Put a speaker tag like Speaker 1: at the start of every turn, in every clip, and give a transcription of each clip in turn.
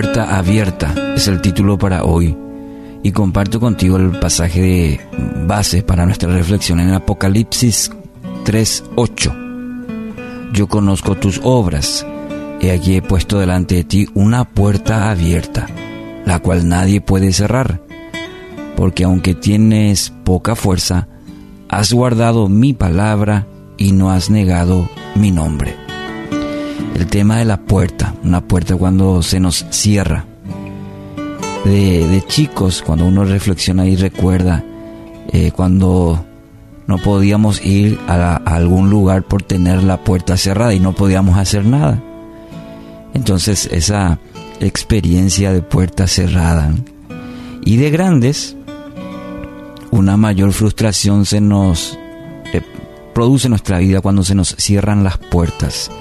Speaker 1: puerta abierta es el título para hoy y comparto contigo el pasaje de base para nuestra reflexión en Apocalipsis 3:8. Yo conozco tus obras, y aquí he puesto delante de ti una puerta abierta, la cual nadie puede cerrar, porque aunque tienes poca fuerza, has guardado mi palabra y no has negado mi nombre. El tema de la puerta, una puerta cuando se nos cierra. De, chicos, cuando uno reflexiona y recuerda, eh, cuando no podíamos ir a, algún lugar por tener la puerta cerrada y no podíamos hacer nada. Entonces esa experiencia de puerta cerrada. Y de grandes, una mayor frustración se nos eh, produce en nuestra vida cuando se nos cierran las puertas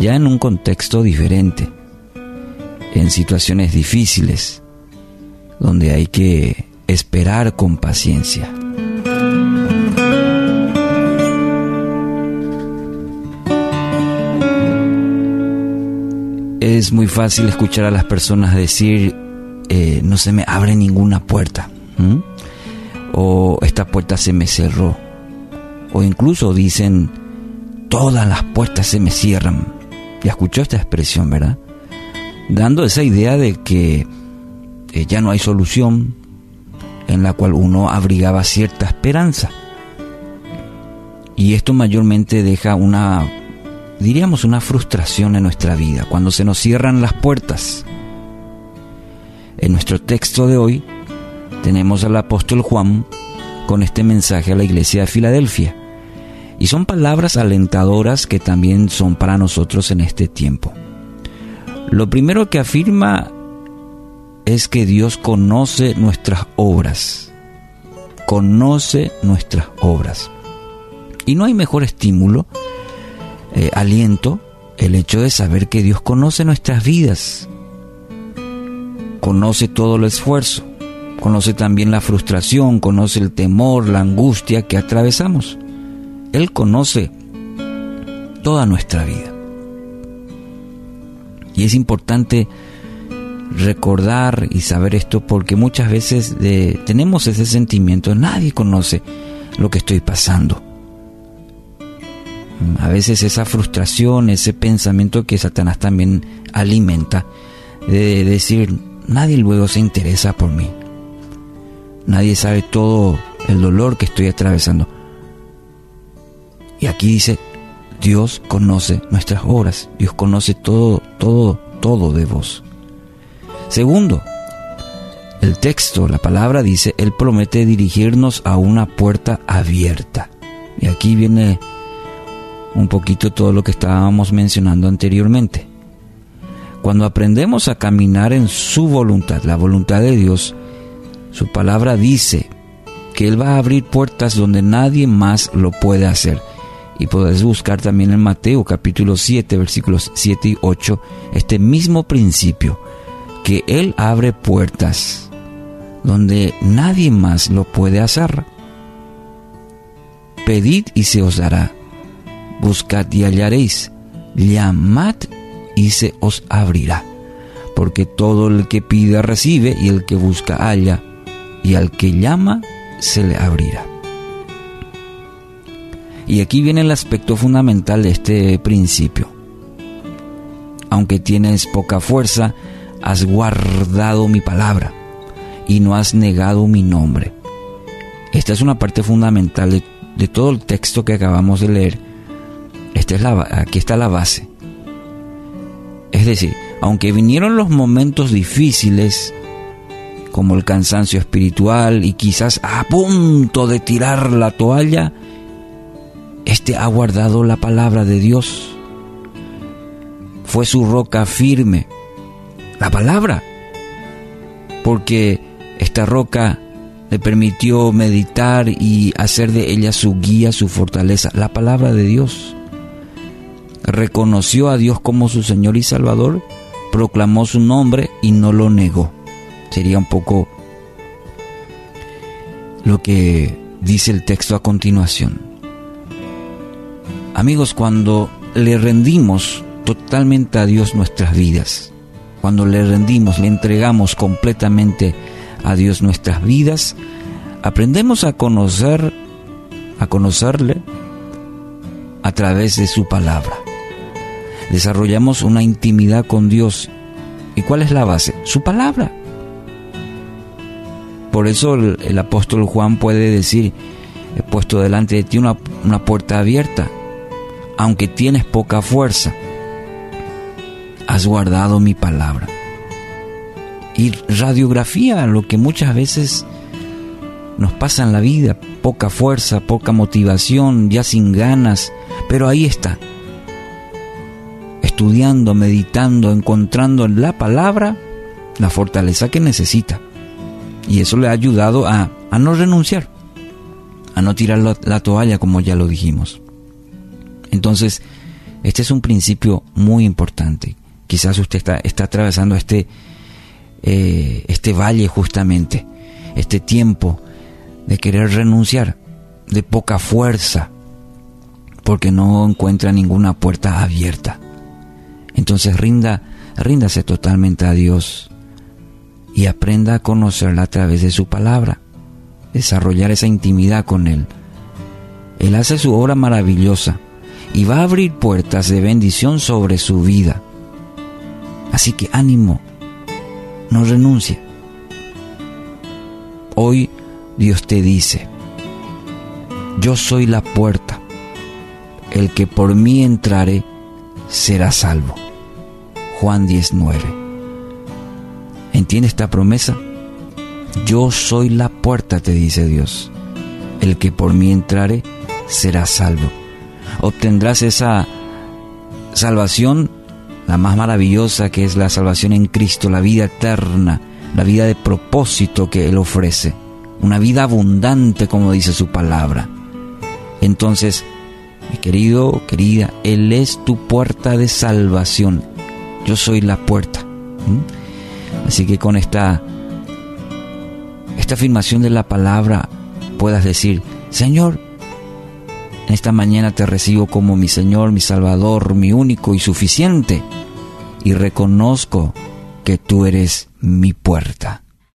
Speaker 1: ya en un contexto diferente, en situaciones difíciles, donde hay que esperar con paciencia. Es muy fácil escuchar a las personas decir, eh, no se me abre ninguna puerta, o esta puerta se me cerró, o incluso dicen, todas las puertas se me cierran. Ya escuchó esta expresión, ¿verdad? Dando esa idea de que eh, ya no hay solución en la cual uno abrigaba cierta esperanza. Y esto mayormente deja una, diríamos, una frustración en nuestra vida, cuando se nos cierran las puertas. En nuestro texto de hoy tenemos al apóstol Juan con este mensaje a la iglesia de Filadelfia. Y son palabras alentadoras que también son para nosotros en este tiempo. Lo primero que afirma es que Dios conoce nuestras obras. Conoce nuestras obras. Y no hay mejor estímulo, eh, aliento, el hecho de saber que Dios conoce nuestras vidas. Conoce todo el esfuerzo. Conoce también la frustración, conoce el temor, la angustia que atravesamos. Él conoce toda nuestra vida. Y es importante recordar y saber esto porque muchas veces tenemos ese sentimiento, nadie conoce lo que estoy pasando. A veces esa frustración, ese pensamiento que Satanás también alimenta, de decir, nadie luego se interesa por mí. Nadie sabe todo el dolor que estoy atravesando. Y aquí dice, Dios conoce nuestras obras, Dios conoce todo, todo, todo de vos. Segundo, el texto, la palabra dice, Él promete dirigirnos a una puerta abierta. Y aquí viene un poquito todo lo que estábamos mencionando anteriormente. Cuando aprendemos a caminar en su voluntad, la voluntad de Dios, su palabra dice que Él va a abrir puertas donde nadie más lo puede hacer. Y podés buscar también en Mateo capítulo 7, versículos 7 y 8, este mismo principio, que Él abre puertas donde nadie más lo puede hacer. Pedid y se os dará, buscad y hallaréis, llamad y se os abrirá. Porque todo el que pide recibe y el que busca halla, y al que llama se le abrirá. Y aquí viene el aspecto fundamental de este principio. Aunque tienes poca fuerza, has guardado mi palabra y no has negado mi nombre. Esta es una parte fundamental de, todo el texto que acabamos de leer. Esta es la, aquí está la base. Es decir, aunque vinieron los momentos difíciles, como el cansancio espiritual y quizás a punto de tirar la toalla, este ha guardado la palabra de Dios. Fue su roca firme. La palabra. Porque esta roca le permitió meditar y hacer de ella su guía, su fortaleza. La palabra de Dios. Reconoció a Dios como su Señor y Salvador, proclamó su nombre y no lo negó. Sería un poco lo que dice el texto a continuación. Amigos, cuando le rendimos totalmente a Dios nuestras vidas, cuando le rendimos, le entregamos completamente a Dios nuestras vidas, aprendemos a conocer, a conocerle a través de su palabra. Desarrollamos una intimidad con Dios. ¿Y cuál es la base? Su palabra. Por eso el, apóstol Juan puede decir, he puesto delante de ti una, una puerta abierta, aunque tienes poca fuerza, has guardado mi palabra. Y radiografía, lo que muchas veces nos pasa en la vida, poca fuerza, poca motivación, ya sin ganas, pero ahí está, estudiando, meditando, encontrando en la palabra la fortaleza que necesita. Y eso le ha ayudado a, no renunciar, a no tirar la, toalla como ya lo dijimos. Entonces, este es un principio muy importante. Quizás usted está, está atravesando este, eh, este valle justamente, este tiempo de querer renunciar, de poca fuerza, porque no encuentra ninguna puerta abierta. Entonces rinda, ríndase totalmente a Dios y aprenda a conocerla a través de su palabra, desarrollar esa intimidad con Él. Él hace su obra maravillosa y va a abrir puertas de bendición sobre su vida. Así que ánimo, no renuncie. Hoy Dios te dice, yo soy la puerta, el que por mí entrare será salvo. Juan 19. ¿Entiende esta promesa? Yo soy la puerta, te dice Dios. El que por mí entrare será salvo. Obtendrás esa salvación, la más maravillosa que es la salvación en Cristo, la vida eterna, la vida de propósito que Él ofrece, una vida abundante como dice su palabra. Entonces, mi querido, querida, Él es tu puerta de salvación. Yo soy la puerta. Así que con esta, esta afirmación de la palabra puedas decir, Señor, en esta mañana te recibo como mi Señor, mi Salvador, mi único y suficiente, y reconozco que tú eres mi puerta.